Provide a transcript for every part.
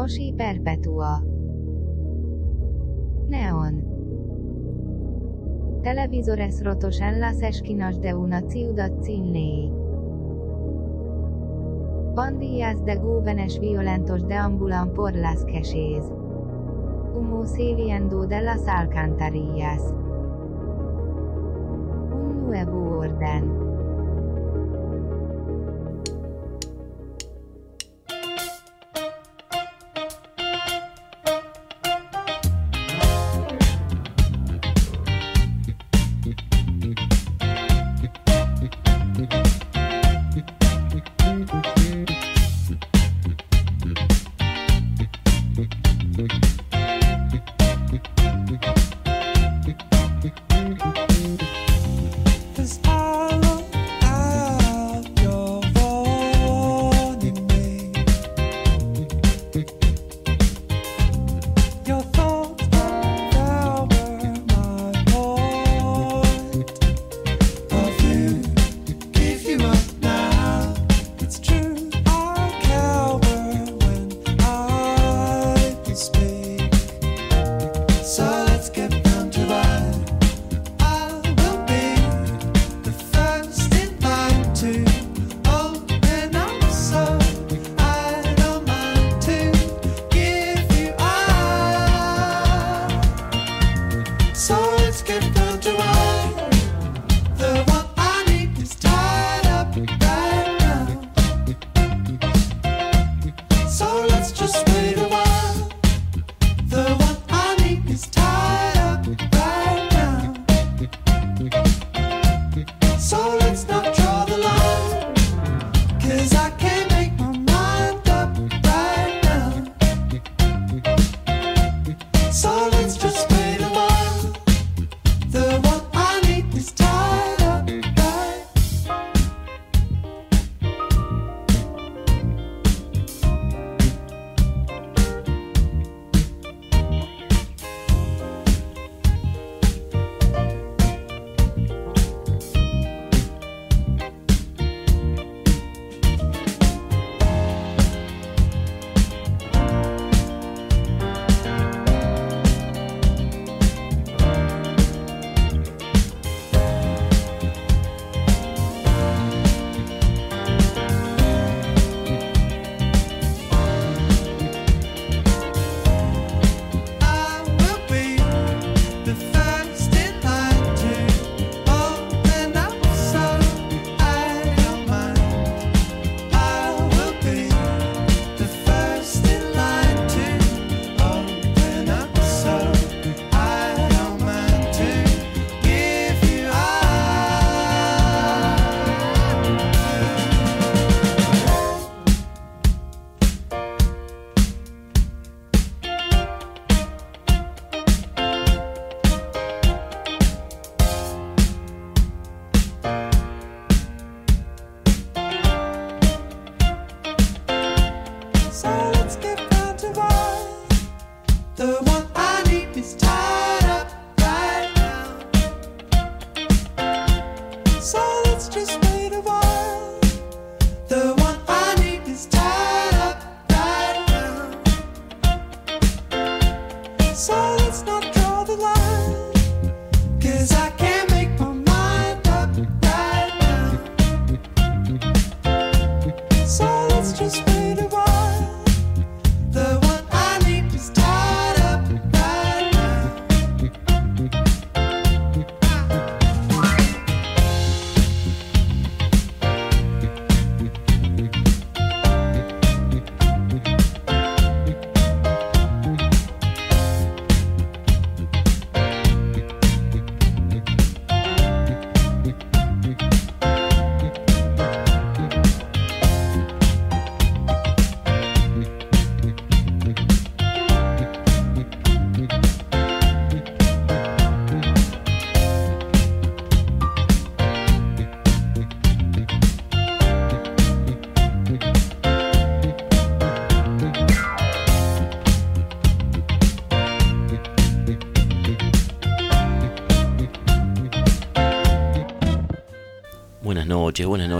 Moshi Perpetua Neon Televisores rotos en las esquinas de una ciudad sin ley. Pandillas de jóvenes violentos deambulan por las calles. Humo saliendo de las alcantarillas. Un nuevo orden.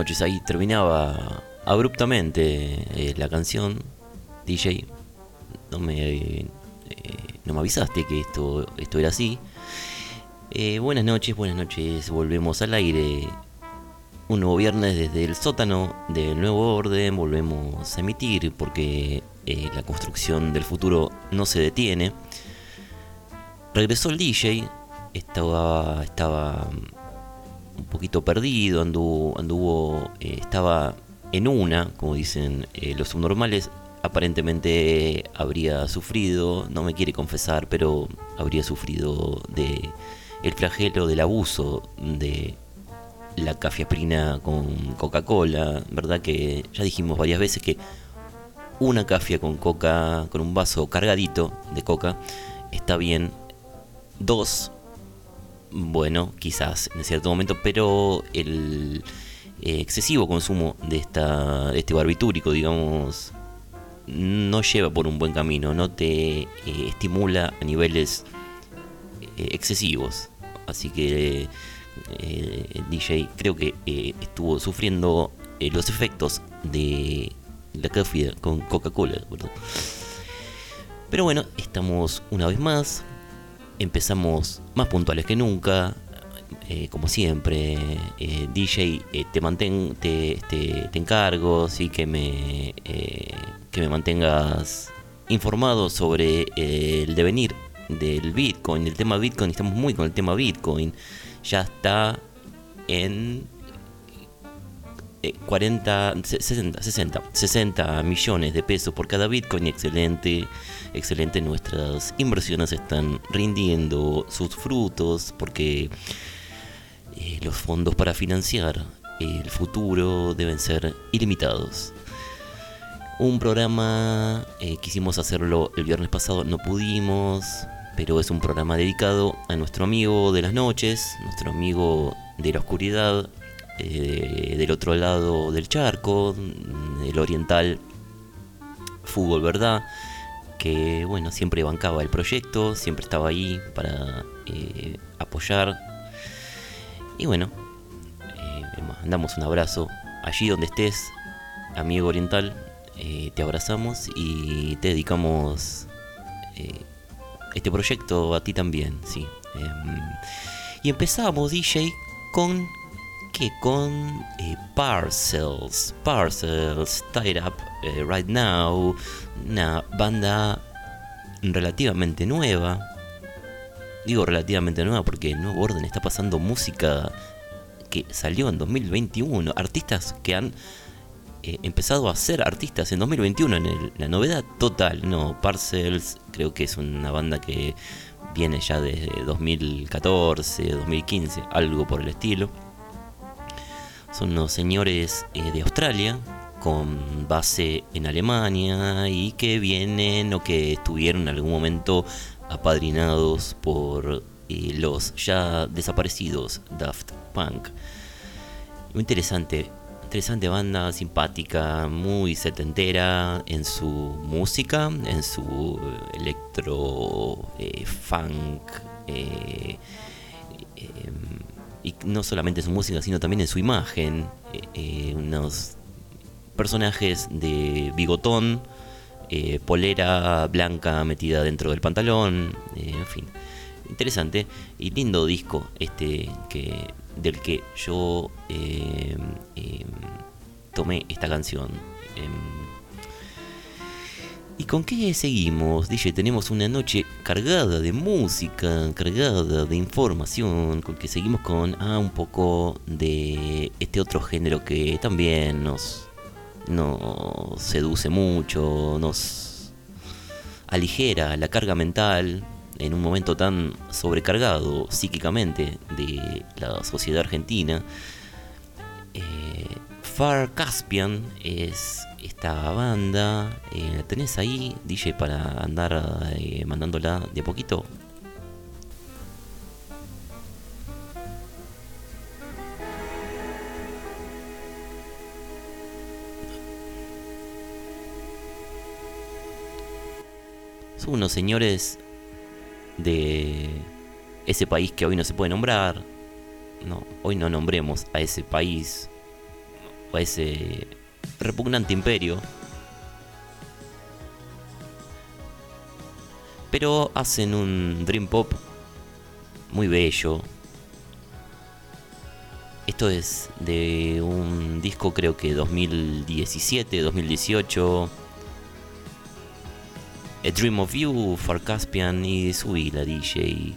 Noches. Ahí terminaba abruptamente eh, la canción. DJ, no me, eh, no me avisaste que esto, esto era así. Eh, buenas noches, buenas noches, volvemos al aire. Un nuevo viernes desde el sótano del nuevo orden, volvemos a emitir porque eh, la construcción del futuro no se detiene. Regresó el DJ, estaba, estaba un poquito perdido, anduvo, anduvo estaba en una, como dicen los subnormales, aparentemente habría sufrido, no me quiere confesar, pero habría sufrido de el flagelo del abuso de la cafiaprina con Coca-Cola, ¿verdad? Que ya dijimos varias veces que una cafia con coca, con un vaso cargadito de coca, está bien. Dos, bueno, quizás en cierto momento, pero el eh, excesivo consumo de, esta, de este barbitúrico, digamos, no lleva por un buen camino, no te eh, estimula a niveles eh, excesivos. Así que el DJ creo que estuvo sufriendo los efectos de la café con Coca-Cola. Pero bueno, estamos una vez más. Empezamos más puntuales que nunca. como siempre, DJ, te mantén, te, te, te, encargo, sí que me que me mantengas informado sobre eh, el devenir del Bitcoin, el tema Bitcoin, estamos muy con el tema Bitcoin, ya está en 40, 60, 60, 60 millones de pesos por cada Bitcoin, excelente, excelente, nuestras inversiones están rindiendo sus frutos porque eh, los fondos para financiar el futuro deben ser ilimitados. Un programa, eh, quisimos hacerlo el viernes pasado, no pudimos, pero es un programa dedicado a nuestro amigo de las noches, nuestro amigo de la oscuridad, eh, del otro lado del charco, el oriental Fútbol Verdad, que bueno, siempre bancaba el proyecto, siempre estaba ahí para eh, apoyar. Y bueno, mandamos un abrazo allí donde estés, amigo oriental, eh, te abrazamos y te dedicamos eh, este proyecto a ti también, sí. Em, y empezamos, DJ, con que con eh, Parcels, Parcels, Tied Up Right Now, una banda relativamente nueva. Digo relativamente nueva porque el Nuevo Orden está pasando música que salió en 2021, artistas que han eh, empezado a ser artistas en 2021 en la novedad total. No, Parcels creo que es una banda que viene ya desde 2014, 2015, algo por el estilo. Son unos señores eh, de Australia con base en Alemania y que vienen o que estuvieron en algún momento apadrinados por eh, los ya desaparecidos Daft Punk. Muy interesante interesante banda, simpática, muy setentera en su música, en su electro, eh, funk, eh, em, y no solamente en su música, sino también en su imagen. Eh, unos personajes de bigotón, polera blanca metida dentro del pantalón, en fin interesante y lindo disco este que del que yo eh, tomé esta canción. ¿Y con qué seguimos? Dice, tenemos una noche cargada de música, cargada de información, con que seguimos con ah, un poco de este otro género que también nos, nos seduce mucho, nos aligera la carga mental, en un momento tan sobrecargado psíquicamente de la sociedad argentina. Eh, Far Caspian es esta banda. Eh, ¿La tenés ahí, DJ, para andar eh, mandándola de a poquito? Son unos señores de ese país que hoy no se puede nombrar. No, hoy no nombremos a ese país o a ese repugnante imperio. pero hacen un dream pop muy bello. Esto es de un disco creo que 2017, 2018. A Dream of You, Far Caspian y Sui, la DJ.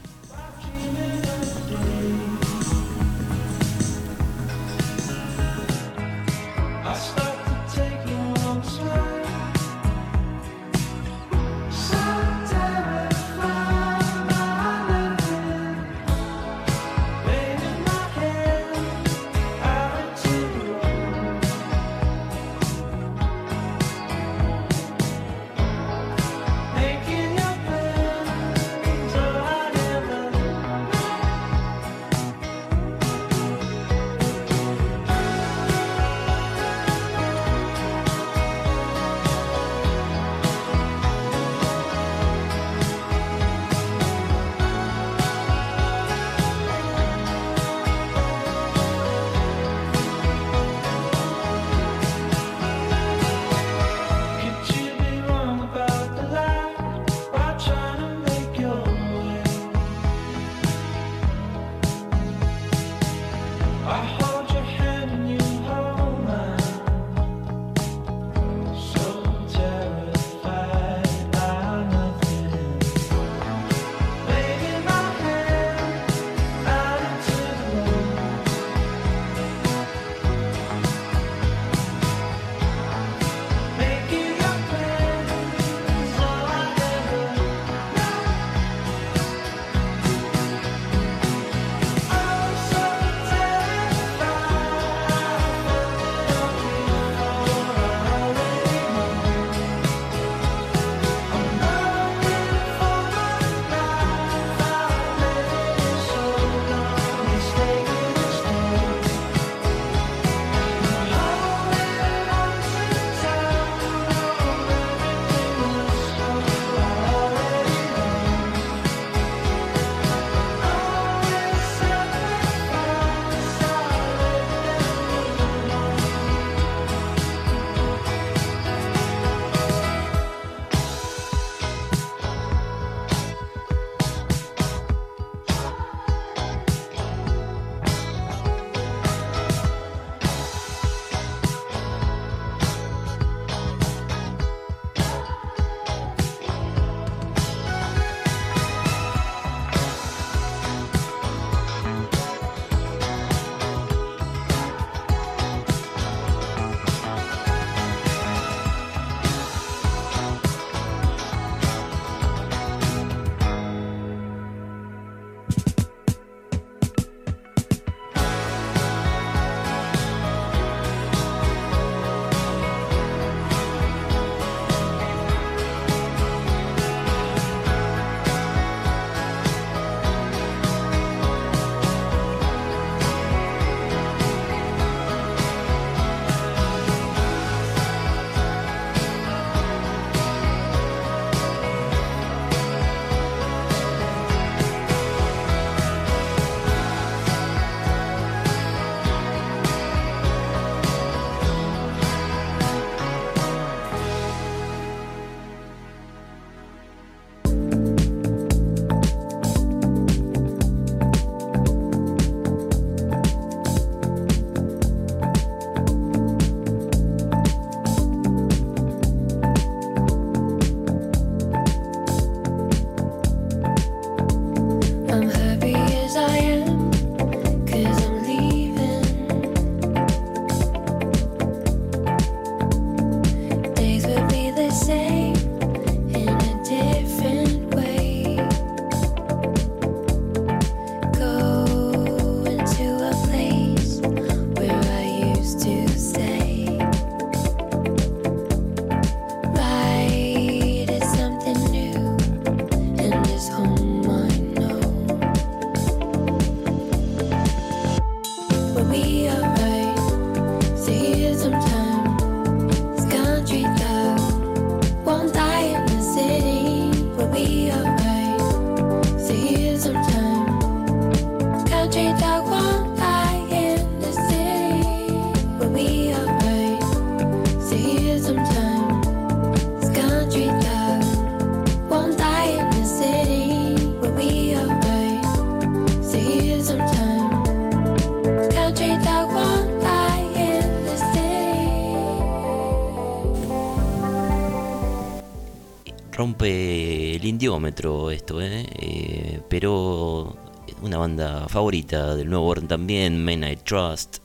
Rompe el indiómetro esto, ¿eh? ¿eh? pero una banda favorita del nuevo orden también, Men I Trust,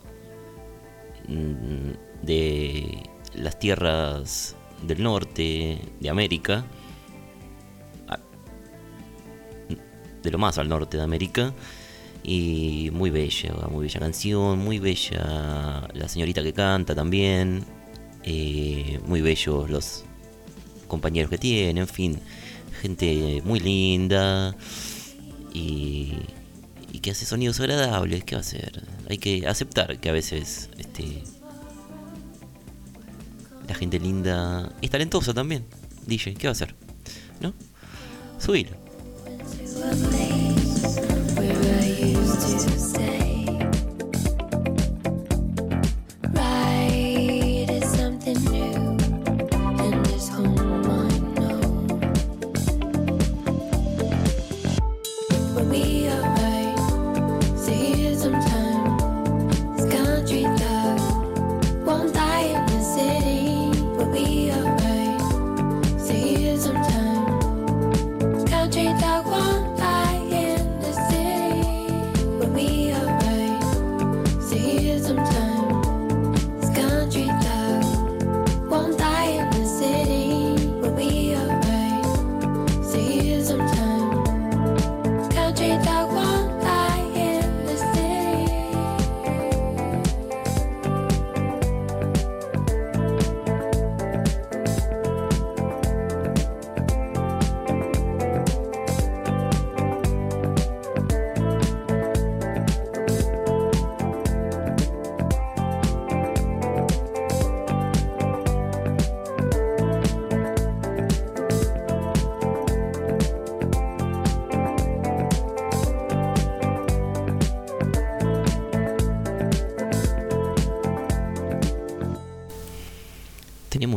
mm, de las tierras del norte de América, de lo más al norte de América, y muy bella, muy bella canción, muy bella la señorita que canta también, eh, muy bellos los compañeros que tiene, en fin, gente muy linda y, que hace sonidos agradables, ¿qué va a hacer? Hay que aceptar que a veces este, la gente linda es talentosa también, DJ, ¿qué va a hacer? ¿No? Kiss.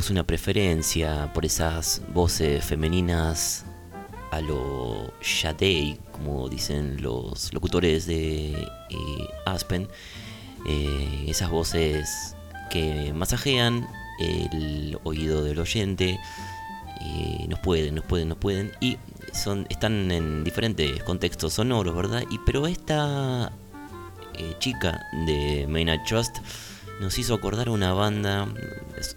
Subir. una preferencia por esas voces femeninas a lo Shadei, como dicen los locutores de eh, Aspen, eh, esas voces que masajean el oído del oyente, y nos pueden, nos pueden, nos pueden, y son, están en diferentes contextos sonoros, ¿verdad? Y pero esta eh, chica de Maynard Trust nos hizo acordar a una banda,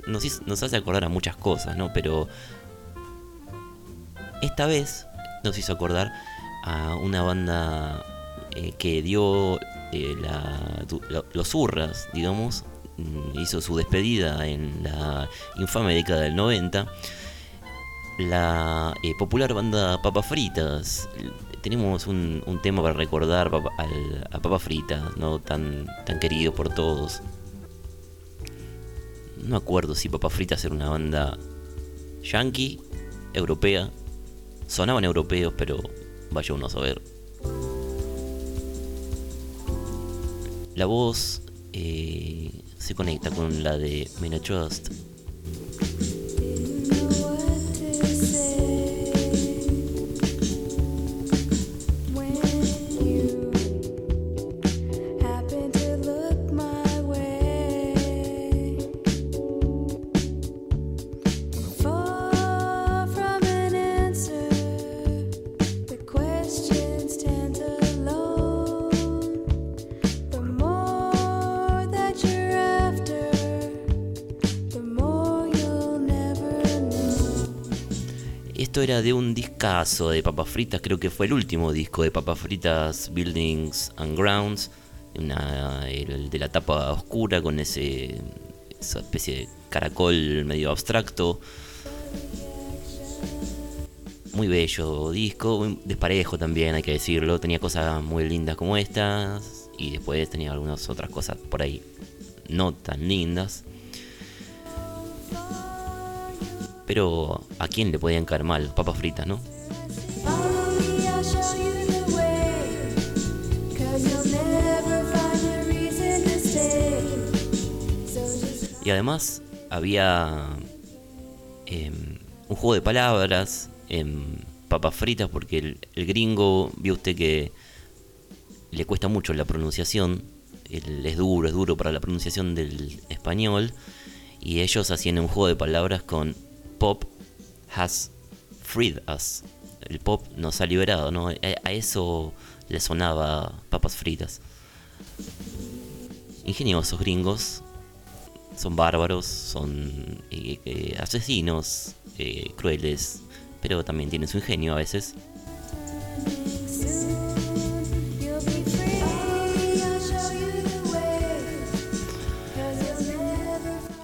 nos, hace acordar a muchas cosas, ¿no? Pero esta vez nos hizo acordar a una banda eh, que dio eh, los hurras, digamos, mm, hizo su despedida en la infame década del 90. La eh, popular banda Papas Fritas. Tenemos un, tema para recordar a Papas Fritas, ¿no? tan, tan querido por todos no acuerdo si Papa Fritas era una banda yankee, europea. Sonaban europeos, pero vaya uno a saber. La voz eh, se conecta con la de Mina Trust. Era de un discazo de Papas Fritas, creo que fue el último disco de Papas Fritas Buildings and Grounds, el de la tapa oscura con ese esa especie de caracol medio abstracto. Muy bello disco, muy desparejo también, hay que decirlo. Tenía cosas muy lindas como estas y después tenía algunas otras cosas por ahí no tan lindas. Pero ¿a quién le podían caer mal? Papas fritas, ¿no? Y además había em, un juego de palabras en papas fritas porque el, gringo, vio usted que le cuesta mucho la pronunciación, es duro, es duro para la pronunciación del español, y ellos hacían un juego de palabras con pop has freed us. El pop nos ha liberado, ¿no? A, eso le sonaba papas fritas. Ingeniosos gringos, son bárbaros, son eh, eh, asesinos, eh, crueles, pero también tienen su ingenio a veces.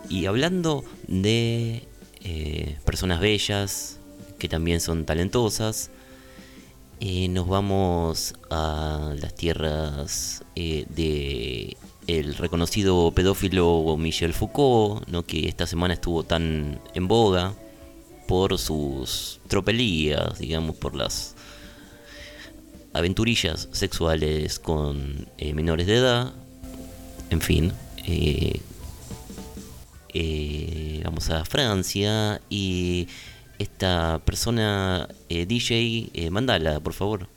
Y hablando de eh, personas bellas, que también son talentosas, eh, nos vamos a las tierras eh, de el reconocido pedófilo Michel Foucault, ¿no? que esta semana estuvo tan en boga por sus tropelías, digamos, por las aventurillas sexuales con menores de edad, en fin, eh, vamos a Francia y esta persona eh, DJ, eh, mandala, por favor.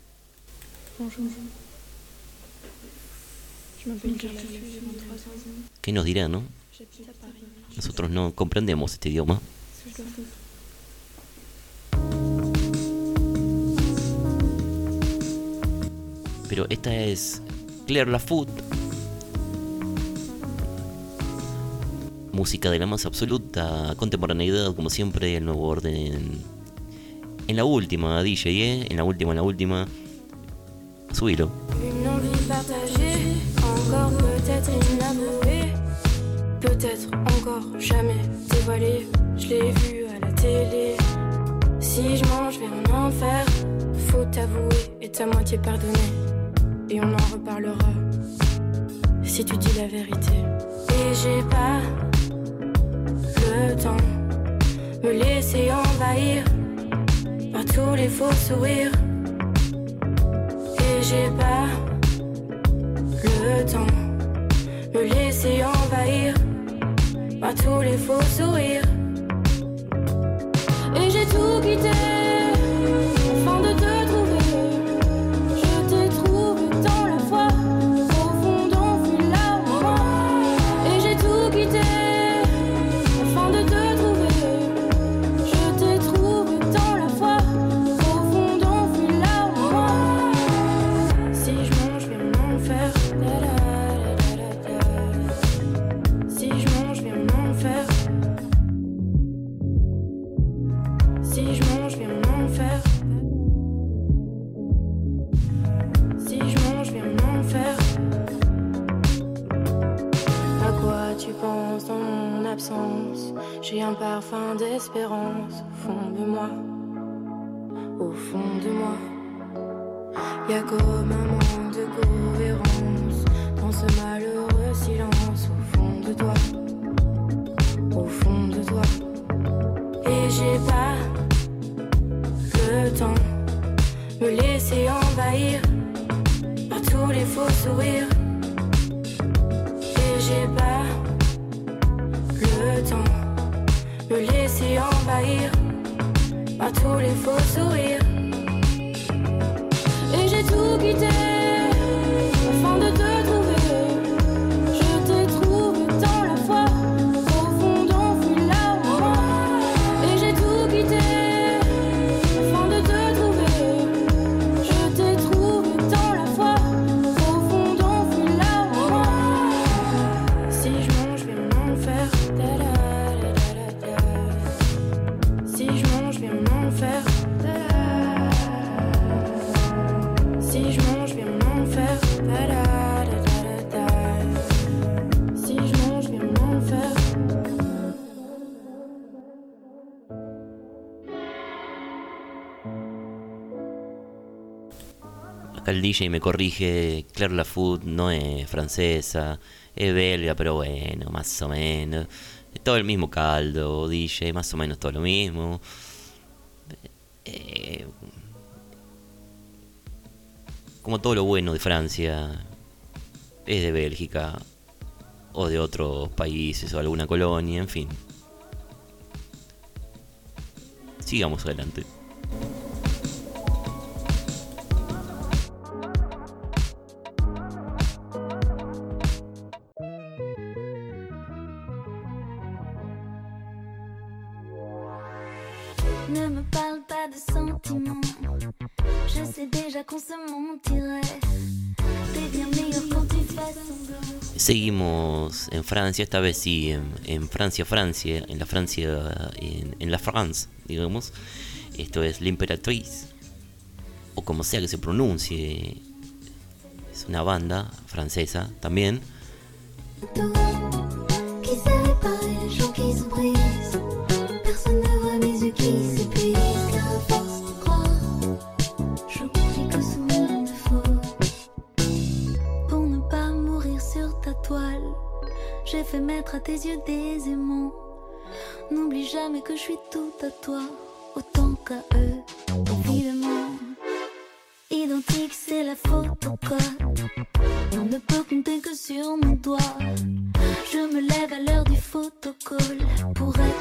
¿Qué nos dirá, no? Nosotros no comprendemos este idioma. Pero esta es Claire Lafoot música de la más absoluta contemporaneidad, como siempre, el nuevo orden. En la última, DJ, ¿eh? En la última, en la última. Subilo. Une envie partagée, encore peut-être inavouée. Peut-être encore jamais dévoilée. Je l'ai vu à la télé. Si je mange vers un enfer, faut t'avouer et ta moitié pardonner. Et on en reparlera si tu dis la vérité. Et j'ai pas le temps, me laisser envahir par tous les faux sourires. Et j'ai pas le temps, me laisser envahir par tous les faux sourires. Et j'ai tout quitté. D'espérance au fond de moi, au fond de moi. Y a comme un manque de cohérence dans ce malheureux silence au fond de toi, au fond de toi. Et j'ai pas le temps me laisser envahir par tous les faux sourires. Laisser envahir par tous les faux sourires. Et j'ai tout quitté. DJ me corrige, Claire Lafoot no es francesa, es belga, pero bueno, más o menos. Es todo el mismo caldo, DJ, más o menos todo lo mismo. Eh, como todo lo bueno de Francia, es de Bélgica o de otros países o alguna colonia, en fin. Sigamos adelante. Seguimos en Francia, esta vez sí, en, en Francia, Francia, en la Francia, en, en la France, digamos. Esto es L'Imperatrice, o como sea que se pronuncie. Es una banda francesa también. Mettre à tes yeux des aimants. N'oublie jamais que je suis tout à toi Autant qu'à eux, évidemment Identique, c'est la photocode On ne peut compter que sur mon doigt. Je me lève à l'heure du photocall pour être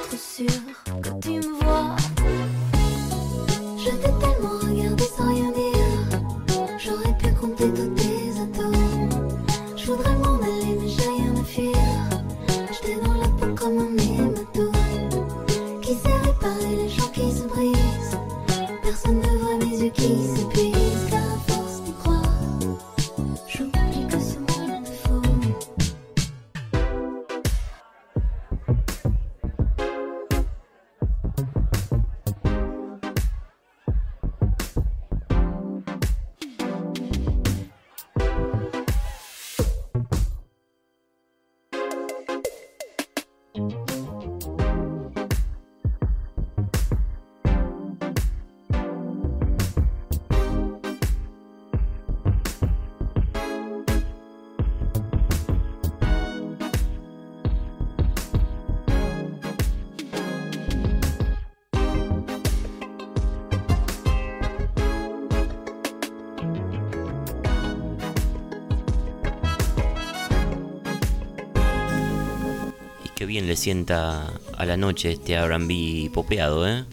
bien le sienta a la noche este RB popeado, ¿eh?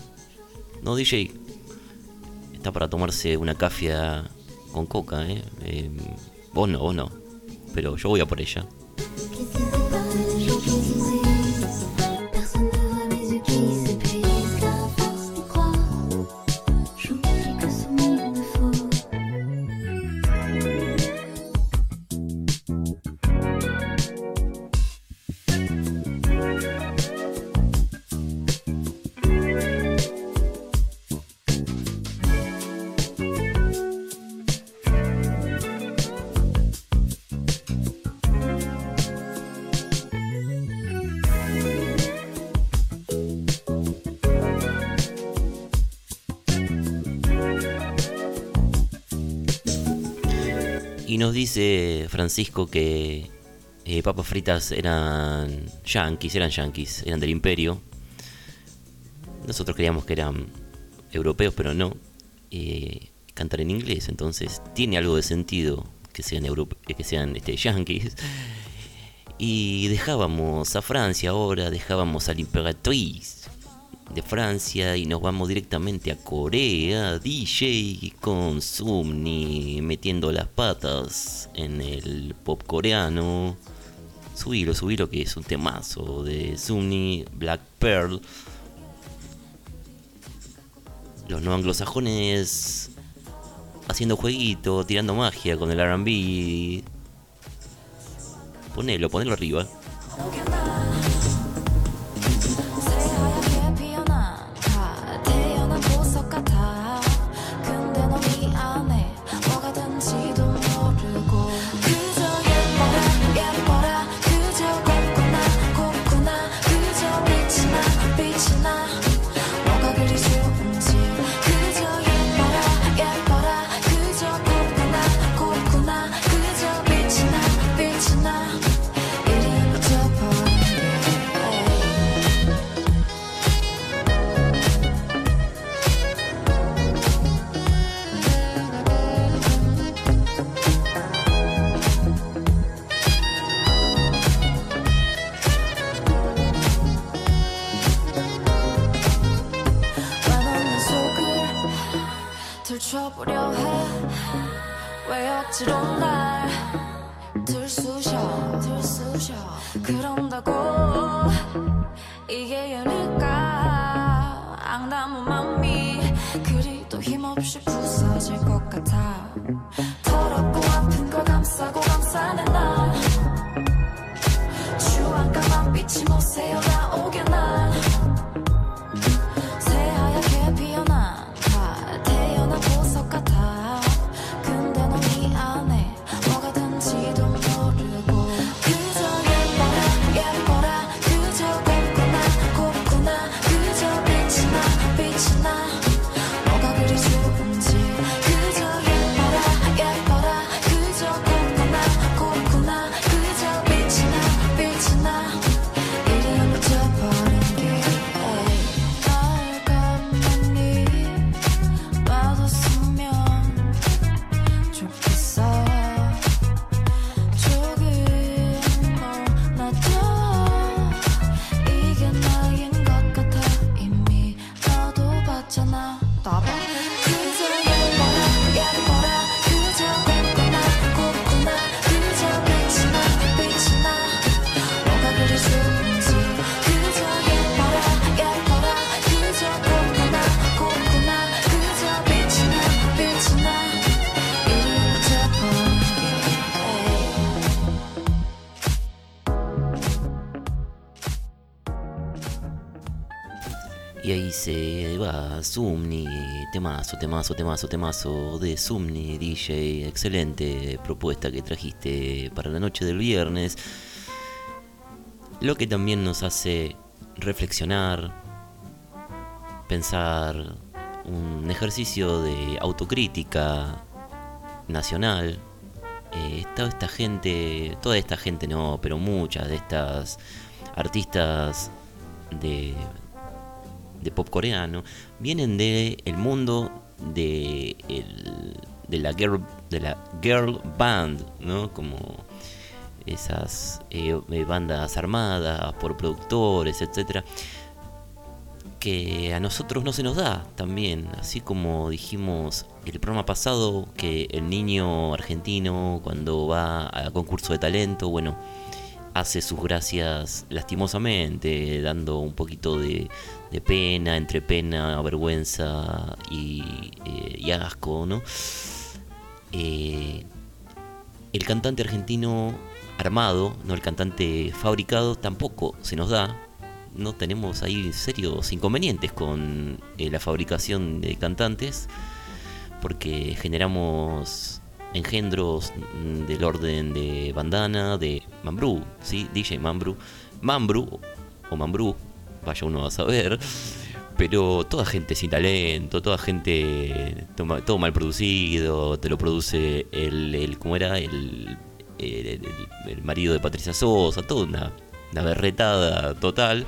No, DJ. Está para tomarse una cafia con coca, ¿eh? Eh, vos no, vos no. Pero yo voy a por ella. Nos dice Francisco que eh, papas fritas eran yanquis, eran yanquis, eran del imperio. Nosotros creíamos que eran europeos, pero no. Eh, cantan en inglés, entonces tiene algo de sentido que sean, europe- eh, que sean este, yanquis. Y dejábamos a Francia ahora, dejábamos a la Imperatriz de Francia y nos vamos directamente a Corea, DJ con Sumni metiendo las patas en el pop coreano. Subilo, subilo que es un temazo de Sumni, Black Pearl. Los no anglosajones haciendo jueguito, tirando magia con el RB. Ponelo, ponelo arriba. Sumni, temazo, temazo, temazo, temazo de Sumni, DJ, excelente propuesta que trajiste para la noche del viernes. Lo que también nos hace reflexionar, pensar un ejercicio de autocrítica nacional. Eh, toda esta gente, toda esta gente no, pero muchas de estas artistas de, de pop coreano vienen de el mundo de, el- de la girl de la girl band, ¿no? Como esas eh, eh, bandas armadas por productores, etcétera, que a nosotros no se nos da también, así como dijimos el programa pasado que el niño argentino cuando va a concurso de talento, bueno, hace sus gracias lastimosamente, dando un poquito de, pena, entre pena, vergüenza y, eh, y asco, ¿no? Eh, el cantante argentino armado, no el cantante fabricado, tampoco se nos da. No tenemos ahí serios inconvenientes con eh, la fabricación de cantantes, porque generamos engendros mm, del orden de Bandana, de Mambrú, ¿sí? DJ Mambrú, Mambrú o Mambrú, vaya uno a saber, pero toda gente sin talento, toda gente todo mal producido, te lo produce el, el ¿cómo era? El, marido de Patricia Sosa, toda una, una berretada total.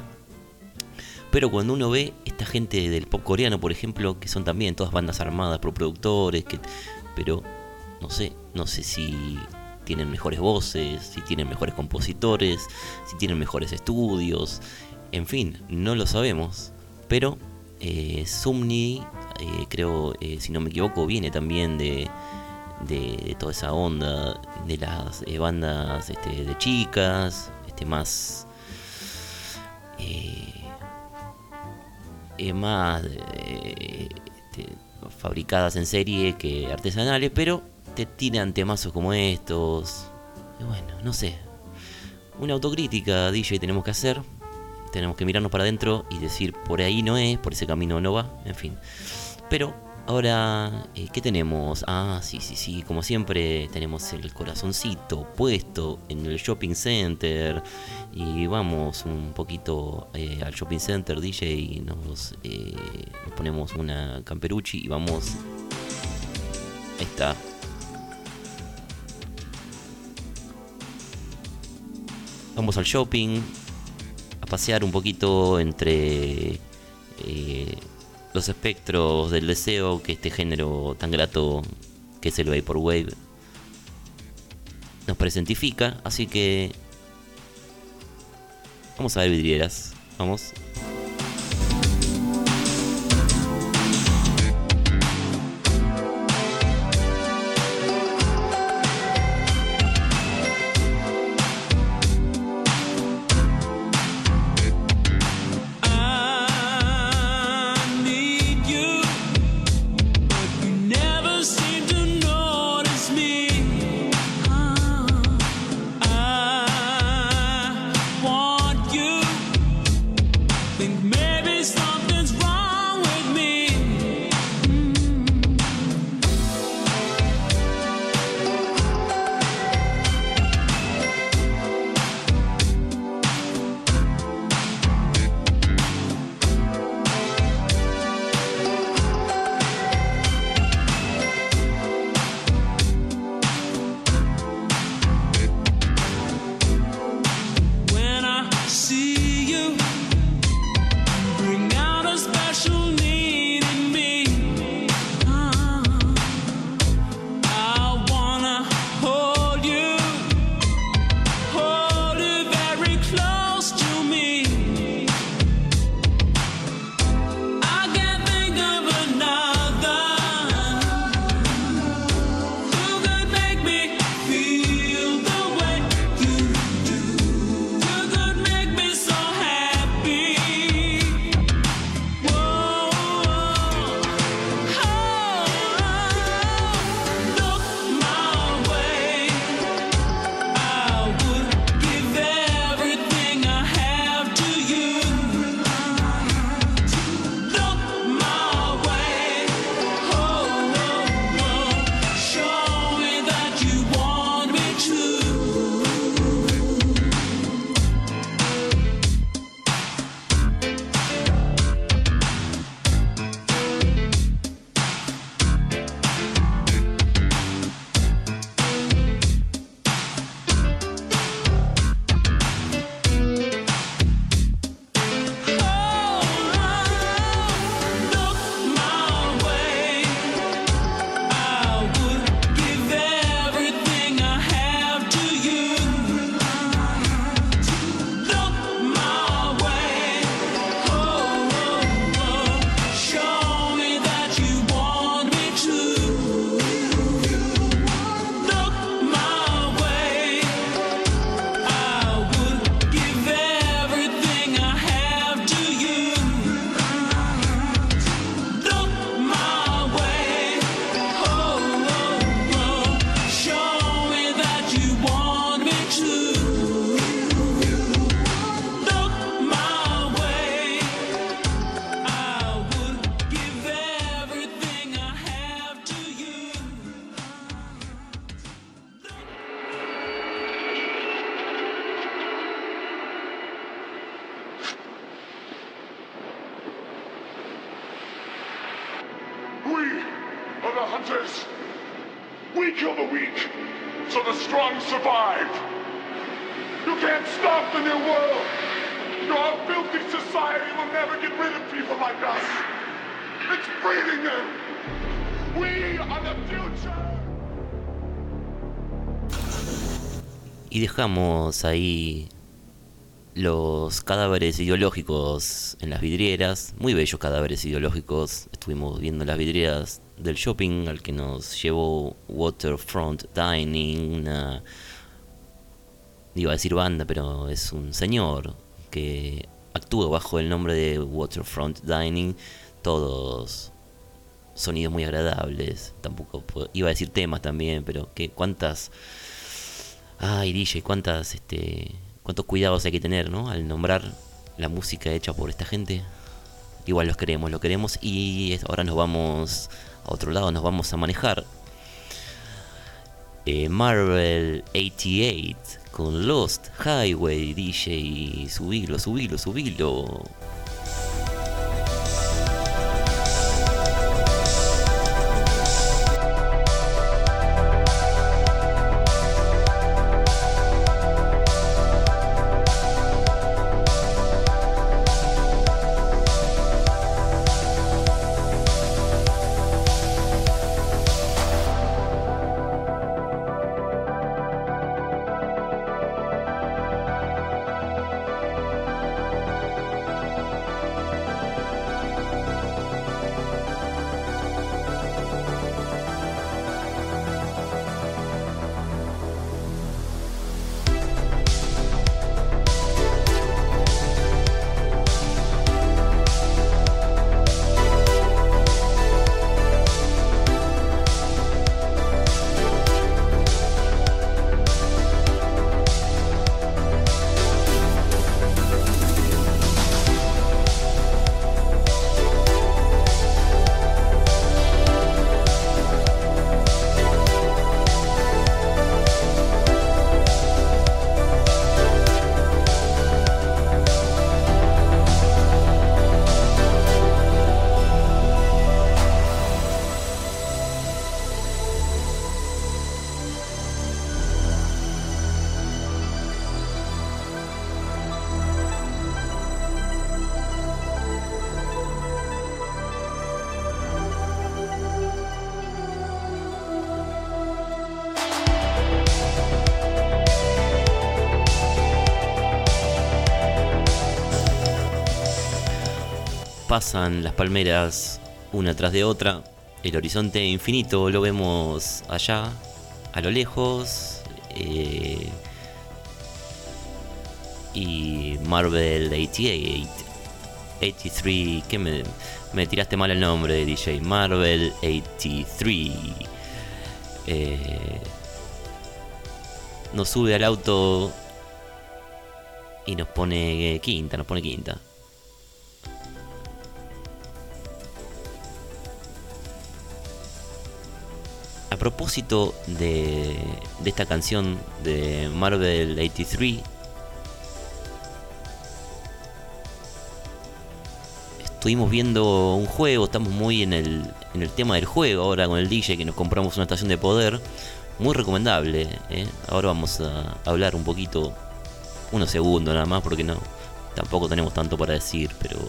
Pero cuando uno ve esta gente del pop coreano, por ejemplo, que son también todas bandas armadas por productores, que, pero no sé, no sé si tienen mejores voces, si tienen mejores compositores, si tienen mejores estudios, en fin, no lo sabemos. Pero eh, Sumni, eh, creo, eh, si no me equivoco, viene también de, de, de toda esa onda de las eh, bandas este, de chicas, este más más este, fabricadas en serie que artesanales, pero te tiran temazos como estos. Y bueno, no sé. Una autocrítica, DJ, tenemos que hacer. Tenemos que mirarnos para adentro y decir por ahí no es, por ese camino no va, en fin. Pero ahora, eh, ¿qué tenemos? Ah, sí, sí, sí, como siempre tenemos el corazoncito puesto en el shopping center y vamos un poquito eh, al shopping center, DJ, y nos, eh, nos ponemos una camperuchi y vamos... Ahí está. Vamos al shopping, a pasear un poquito entre eh, los espectros del deseo que este género tan grato que es el Vaporwave nos presentifica. Así que vamos a ver vidrieras. Vamos. Dejamos ahí los cadáveres ideológicos en las vidrieras, muy bellos cadáveres ideológicos. Estuvimos viendo las vidrieras del shopping al que nos llevó Waterfront Dining, una iba a decir banda, pero es un señor que actúa bajo el nombre de Waterfront Dining, todos sonidos muy agradables, tampoco iba a decir temas también, pero que cuántas Ay, DJ, cuántas, este, cuántos cuidados hay que tener, ¿no? Al nombrar la música hecha por esta gente. Igual los queremos, lo queremos y ahora nos vamos a otro lado, nos vamos a manejar. Eh, Marvel 88 con Lost Highway, DJ, subilo, subilo, subilo. Las palmeras una tras de otra. El horizonte infinito lo vemos allá, a lo lejos. eh, y Marvel 88. 83. ¿Qué me, tiraste mal el nombre, DJ? Marvel 83. Eh, nos sube al auto y nos pone quinta, nos pone quinta. Propósito de, esta canción de Marvel 83, estuvimos viendo un juego, estamos muy en el, en el tema del juego ahora con el DJ que nos compramos una estación de poder, muy recomendable. ¿eh? Ahora vamos a hablar un poquito, unos segundos nada más, porque no, tampoco tenemos tanto para decir, pero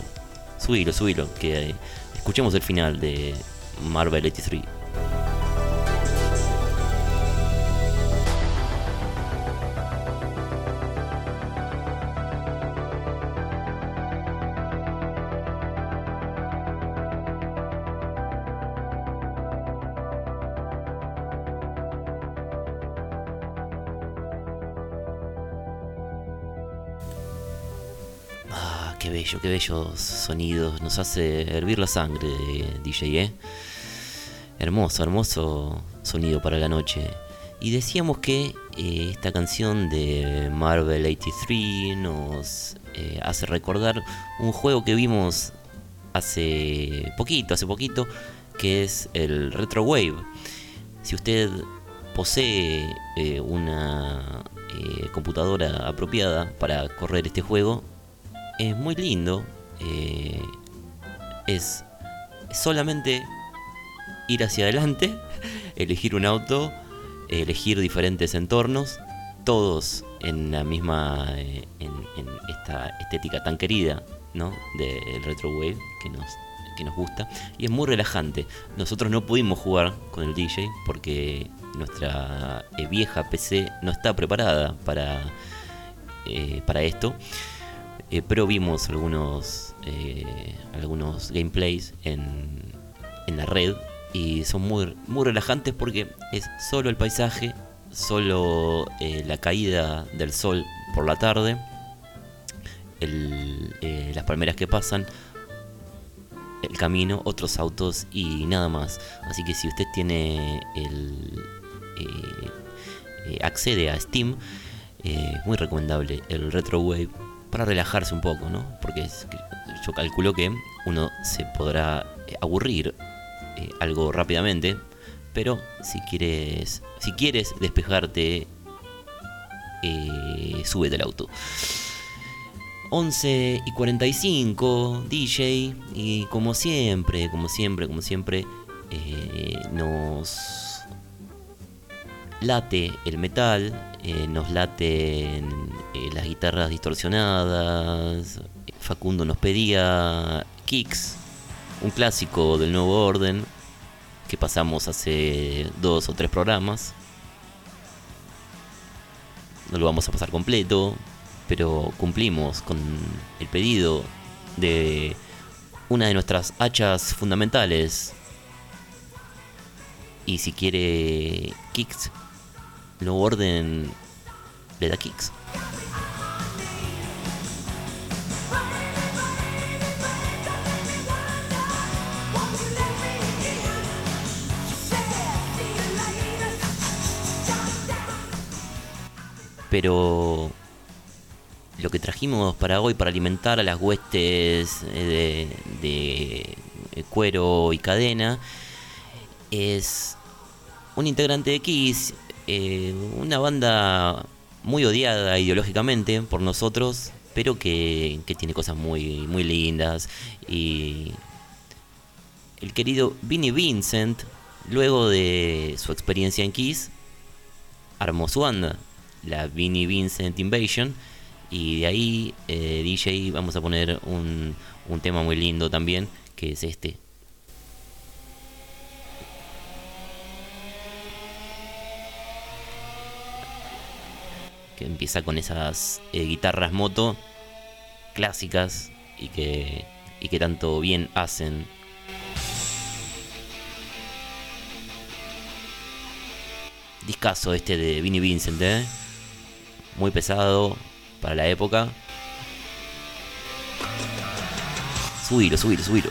subilo, subilo, que escuchemos el final de Marvel 83. Bello, qué bellos sonidos. Nos hace hervir la sangre, DJ, ¿eh? Hermoso, hermoso sonido para la noche. Y decíamos que eh, esta canción de Marvel 83 nos eh, hace recordar un juego que vimos hace poquito, hace poquito, que es el Retro Wave. Si usted posee una computadora apropiada para correr este juego, es muy lindo. eh, es solamente ir hacia adelante, elegir un auto, elegir diferentes entornos, todos en la misma, eh, en, esta estética tan querida, ¿no? Del retro wave que nos, que nos gusta y es muy relajante. Nosotros no pudimos jugar con el DJ porque nuestra eh, vieja PC no está preparada para, para esto. Eh, pero vimos algunos eh, algunos gameplays en, en la red y son muy, muy relajantes porque es solo el paisaje, solo eh, la caída del sol por la tarde, las palmeras que pasan, el camino, otros autos y nada más. Así que si usted tiene el accede a Steam, muy recomendable el Retro Wave para relajarse un poco, ¿no? Porque yo calculo que uno se podrá eh, aburrir eh, algo rápidamente, pero si quieres si quieres despejarte eh, súbete al auto. 11 y 45 DJ y como siempre, como siempre, como siempre eh, nos late el metal, eh, nos laten eh, las guitarras distorsionadas. Facundo nos pedía Kicks, un clásico del nuevo orden que pasamos hace dos o tres programas. No lo vamos a pasar completo, pero cumplimos con el pedido de una de nuestras hachas fundamentales. Y si quiere kicks, Nuevo Orden le da kicks. Pero lo que trajimos para hoy, para alimentar a las huestes eh, de, de eh, cuero y cadena, es un integrante de Kiss, una banda muy odiada ideológicamente por nosotros, pero que, que tiene cosas muy, muy lindas. Y el querido Vinnie Vincent, luego de su experiencia en Kiss, armó su banda, la Vinnie Vincent Invasion. Y de ahí, eh, DJ, vamos a poner un, un tema muy lindo también, que es este. Que empieza con esas eh, guitarras moto clásicas y que, y que tanto bien hacen. Discaso este de Vinnie Vincent, ¿eh? Muy pesado para la época. Subilo, subilo, subilo.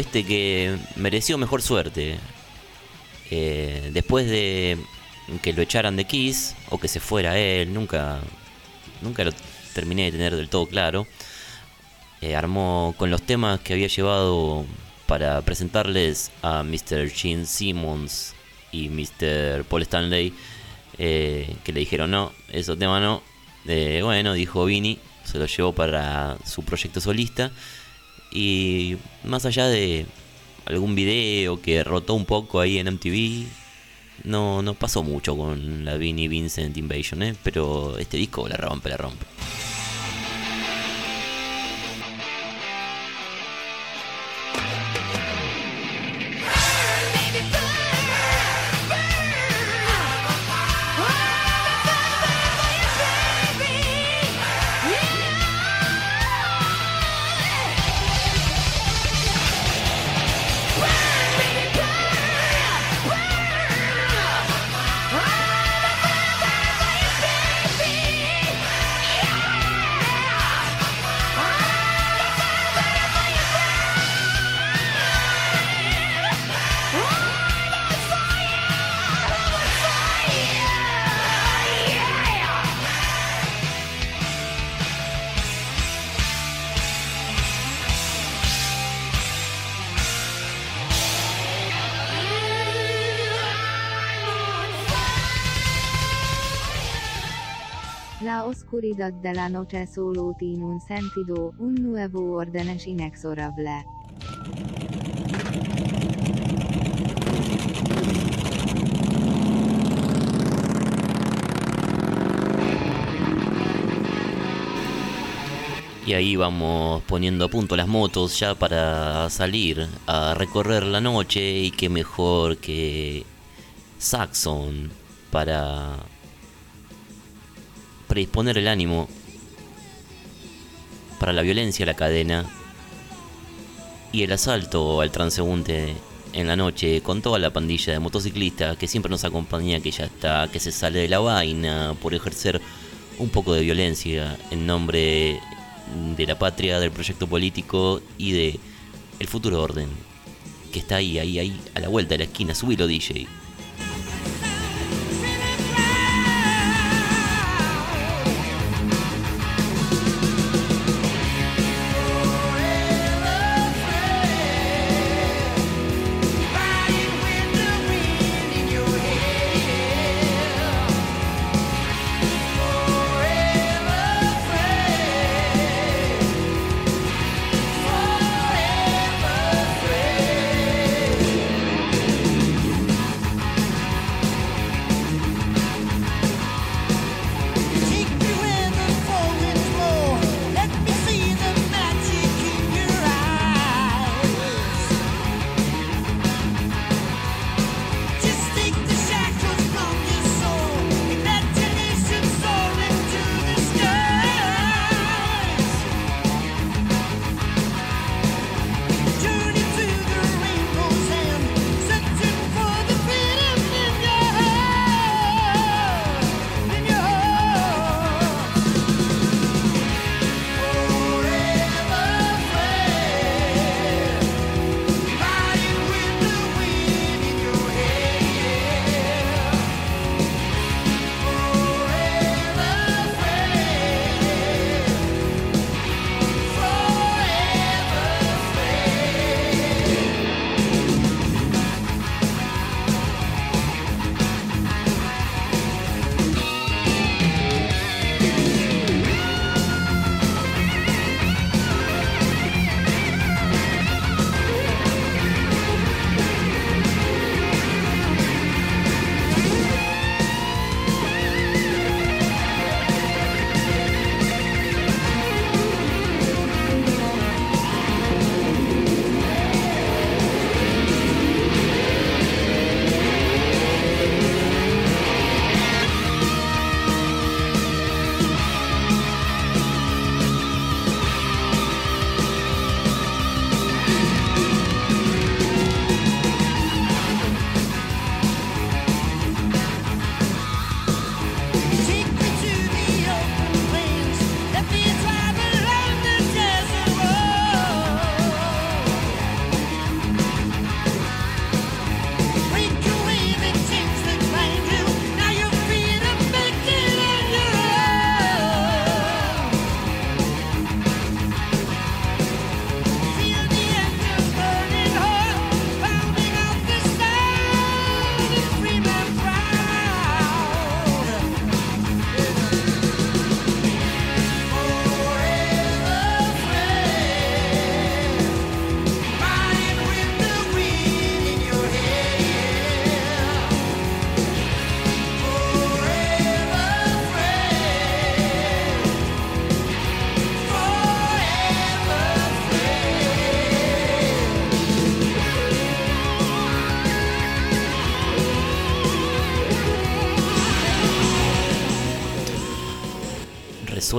Este que mereció mejor suerte. Eh, después de que lo echaran de Kiss o que se fuera él, nunca, nunca lo terminé de tener del todo claro. Eh, armó con los temas que había llevado para presentarles a Mr. Gene Simmons y Mr. Paul Stanley, eh, que le dijeron no, esos temas no. Bueno, dijo Vini, se lo llevó para su proyecto solista. Y más allá de algún video que rotó un poco ahí en MTV, no, no pasó mucho con la Vinnie Vincent Invasion, ¿eh? pero este disco la rompe, la rompe. De la noche solo tiene un sentido, un nuevo orden es inexorable. Y ahí vamos poniendo a punto las motos ya para salir a recorrer la noche y qué mejor que Saxon para predisponer el ánimo para la violencia a la cadena y el asalto al transeúnte en la noche con toda la pandilla de motociclistas que siempre nos acompaña, que ya está, que se sale de la vaina por ejercer un poco de violencia en nombre de la patria, del proyecto político y de el futuro orden que está ahí, ahí, ahí, a la vuelta de la esquina. Subilo, DJ.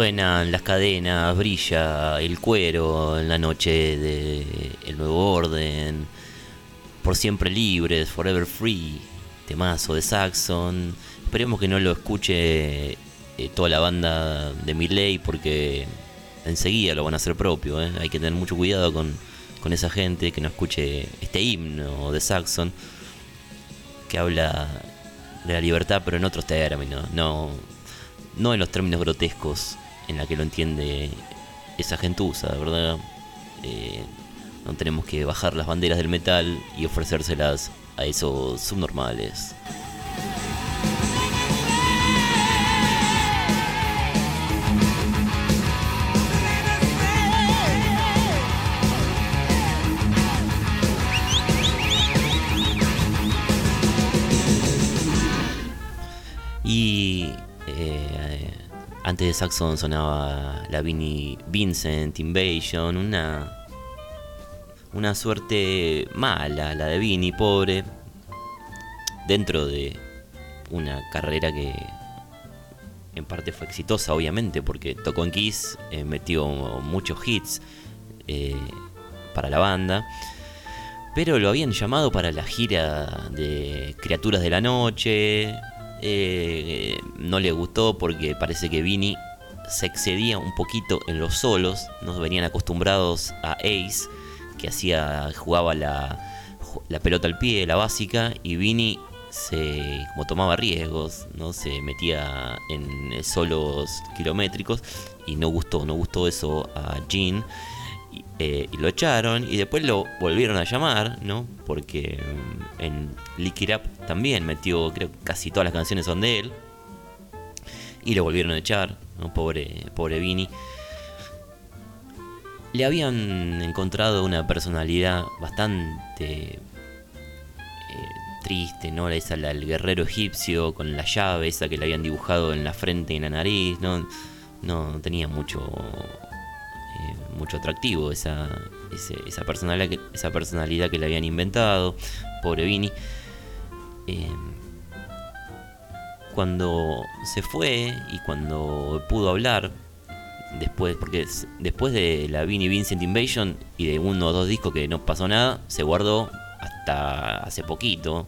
Suenan las cadenas, brilla el cuero en la noche de El Nuevo Orden, Por Siempre Libres, Forever Free, temazo de Saxon. Esperemos que no lo escuche eh, toda la banda de Milley porque enseguida lo van a hacer propio. ¿eh? Hay que tener mucho cuidado con, con esa gente que no escuche este himno de Saxon que habla de la libertad pero en otros términos, no, no en los términos grotescos en la que lo entiende esa gentuza, ¿verdad? Eh, no tenemos que bajar las banderas del metal y ofrecérselas a esos subnormales. Antes de Saxon sonaba la Vini Vincent Invasion, una una suerte mala la de Vini, pobre, dentro de una carrera que en parte fue exitosa, obviamente, porque tocó en Kiss, eh, metió muchos hits eh, para la banda. Pero lo habían llamado para la gira de Criaturas de la Noche. Eh, no le gustó porque parece que Vini se excedía un poquito en los solos. No venían acostumbrados a Ace, que hacía, jugaba la, la pelota al pie, la básica, y Vini se como tomaba riesgos, no se metía en solos kilométricos y no gustó, no gustó eso a Gene y, eh, y lo echaron y después lo volvieron a llamar, ¿no? Porque mm, en Lick It Up también metió, creo que casi todas las canciones son de él y lo volvieron a echar, ¿no? Pobre, pobre Vini. Le habían encontrado una personalidad bastante eh, triste, ¿no? Esa, la, el guerrero egipcio con la llave, esa que le habían dibujado en la frente y en la nariz, ¿no? No tenía mucho mucho atractivo esa, esa, personalidad que, esa personalidad que le habían inventado, pobre Vini. Eh, cuando se fue y cuando pudo hablar, después, porque después de la Vinnie Vincent Invasion y de uno o dos discos que no pasó nada, se guardó hasta hace poquito,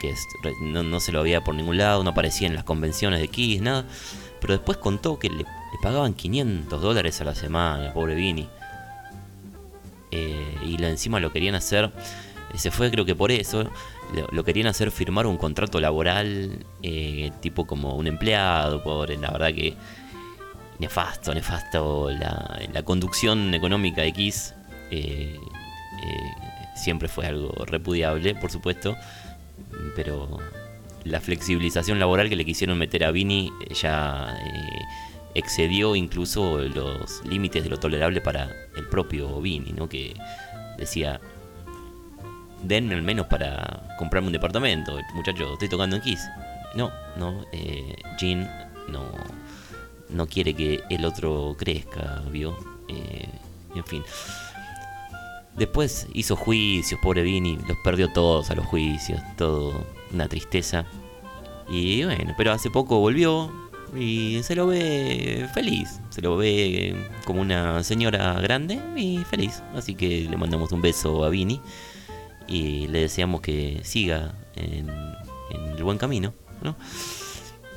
que no, no se lo veía por ningún lado, no aparecía en las convenciones de Kiss, nada. Pero después contó que le, le pagaban 500 dólares a la semana, pobre Vini. Eh, y encima lo querían hacer, se fue creo que por eso, lo, querían hacer firmar un contrato laboral eh, tipo como un empleado, pobre, la verdad que nefasto, nefasto la, la conducción económica de Kiss. eh, eh, siempre fue algo repudiable, por supuesto, pero la flexibilización laboral que le quisieron meter a Vini eh, ya excedió incluso los límites de lo tolerable para el propio Vini, ¿no? Que decía, denme al menos para comprarme un departamento, muchacho, estoy tocando en Kiss. No, no, eh, Gene no, no quiere que el otro crezca, ¿vio? Eh, en fin. Después hizo juicios, pobre Vini, los perdió todos a los juicios, todo una tristeza. Y bueno, pero hace poco volvió y se lo ve feliz, se lo ve como una señora grande y feliz. Así que le mandamos un beso a Vini y le deseamos que siga en, el buen camino, ¿no?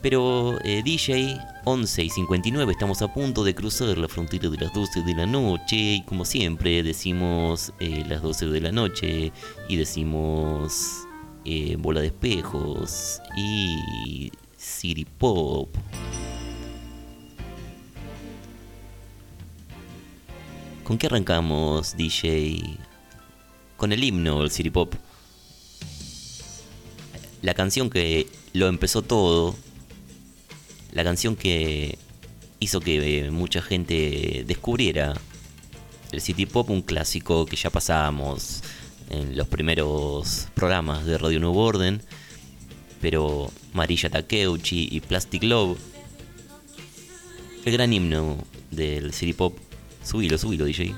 Pero eh, DJ 11 y 59 estamos a punto de cruzar la frontera de las 12 de la noche y como siempre decimos eh, las 12 de la noche y decimos eh, bola de espejos y city pop. ¿Con qué arrancamos DJ? Con el himno del city pop. La canción que lo empezó todo la canción que hizo que eh, mucha gente descubriera el City Pop, un clásico que ya pasábamos en los primeros programas de Radio Nuevo Orden, pero Marilla Takeuchi y Plastic Love, el gran himno del City Pop, subilo, subilo DJ.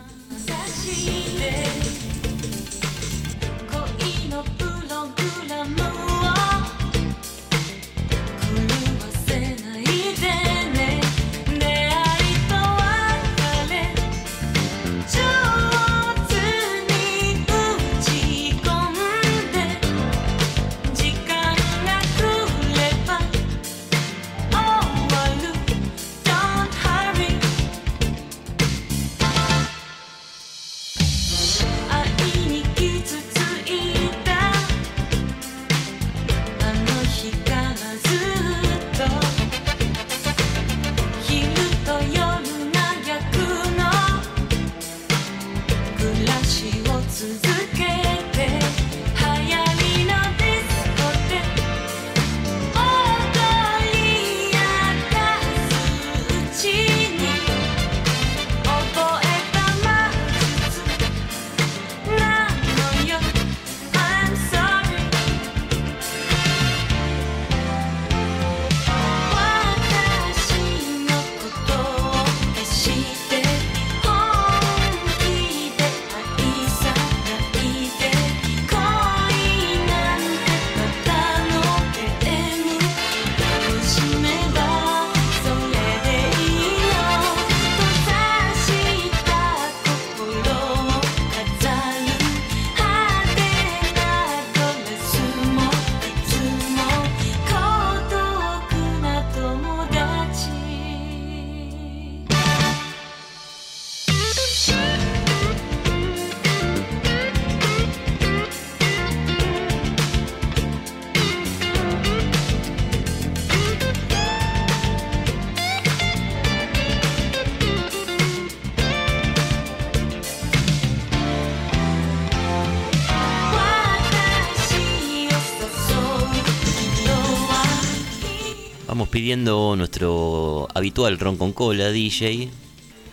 Nuestro habitual ron con cola, DJ,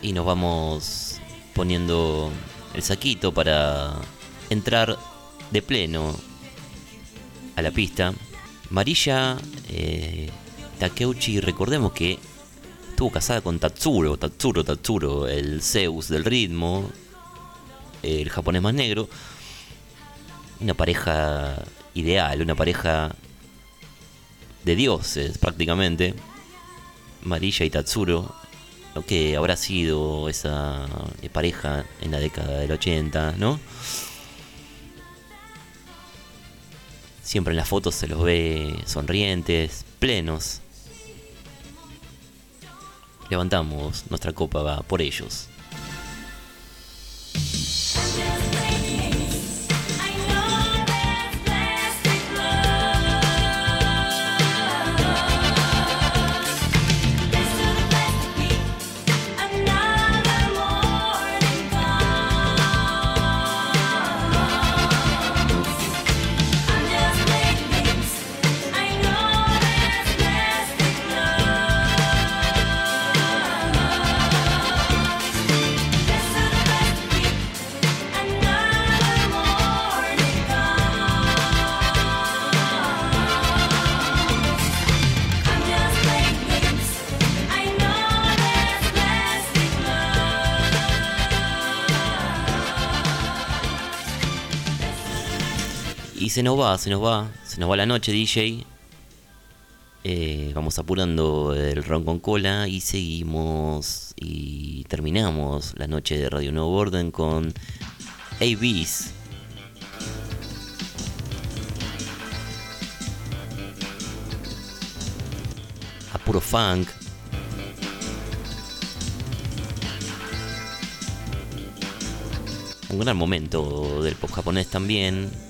y nos vamos poniendo el saquito para entrar de pleno a la pista. Marilla eh, Takeuchi, recordemos que estuvo casada con Tatsuro, Tatsuro, Tatsuro, el Zeus del ritmo, el japonés más negro. Una pareja ideal, una pareja de dioses prácticamente. Marilla y Tatsuro, lo que habrá sido esa eh, pareja en la década del 80, ¿no? Siempre en las fotos se los ve sonrientes, plenos. Levantamos nuestra copa por ellos. Se nos va, se nos va, se nos va la noche, DJ. Eh, vamos apurando el ron con cola y seguimos y terminamos la noche de Radio Nuevo Orden con ABs. A puro funk. Un gran momento del pop japonés también.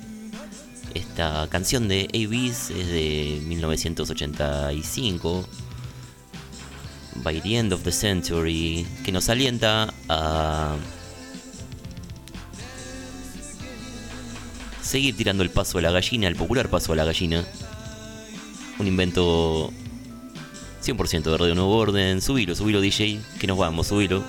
Esta canción de ABs es de 1985. By the End of the Century. Que nos alienta a seguir tirando el paso a la gallina, el popular paso a la gallina. Un invento 100% de Radio Nuevo Orden. Subilo, subilo DJ, que nos vamos, subilo.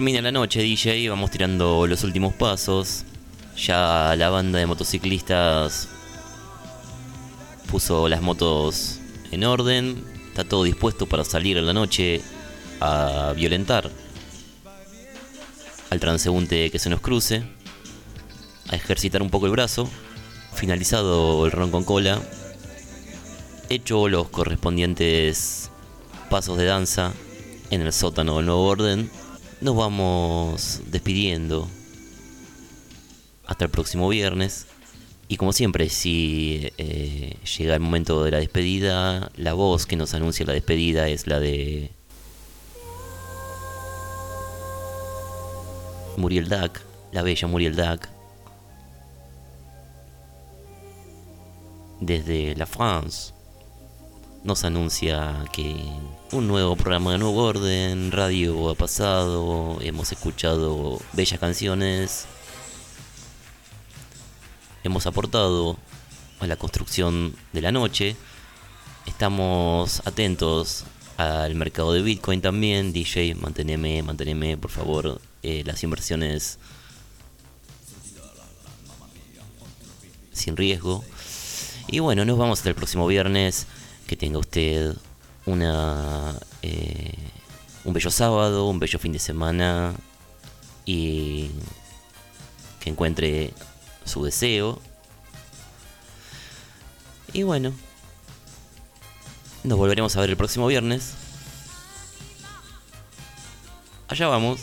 Termina la noche, DJ, vamos tirando los últimos pasos. Ya la banda de motociclistas puso las motos en orden. Está todo dispuesto para salir en la noche a violentar al transeúnte que se nos cruce. A ejercitar un poco el brazo. Finalizado el ron con cola. Hecho los correspondientes pasos de danza en el sótano del nuevo orden. Nos vamos despidiendo. Hasta el próximo viernes. Y como siempre, si eh, llega el momento de la despedida, la voz que nos anuncia la despedida es la de Muriel Dac, la bella Muriel Dac. Desde la France nos anuncia que un nuevo programa de Nuevo Orden, radio ha pasado, hemos escuchado bellas canciones, hemos aportado a la construcción de la noche, estamos atentos al mercado de Bitcoin también, DJ, manteneme, manteneme por favor eh, las inversiones sin riesgo. Y bueno, nos vamos hasta el próximo viernes. Que tenga usted una eh, un bello sábado, un bello fin de semana y que encuentre su deseo. Y bueno, nos volveremos a ver el próximo viernes. Allá vamos.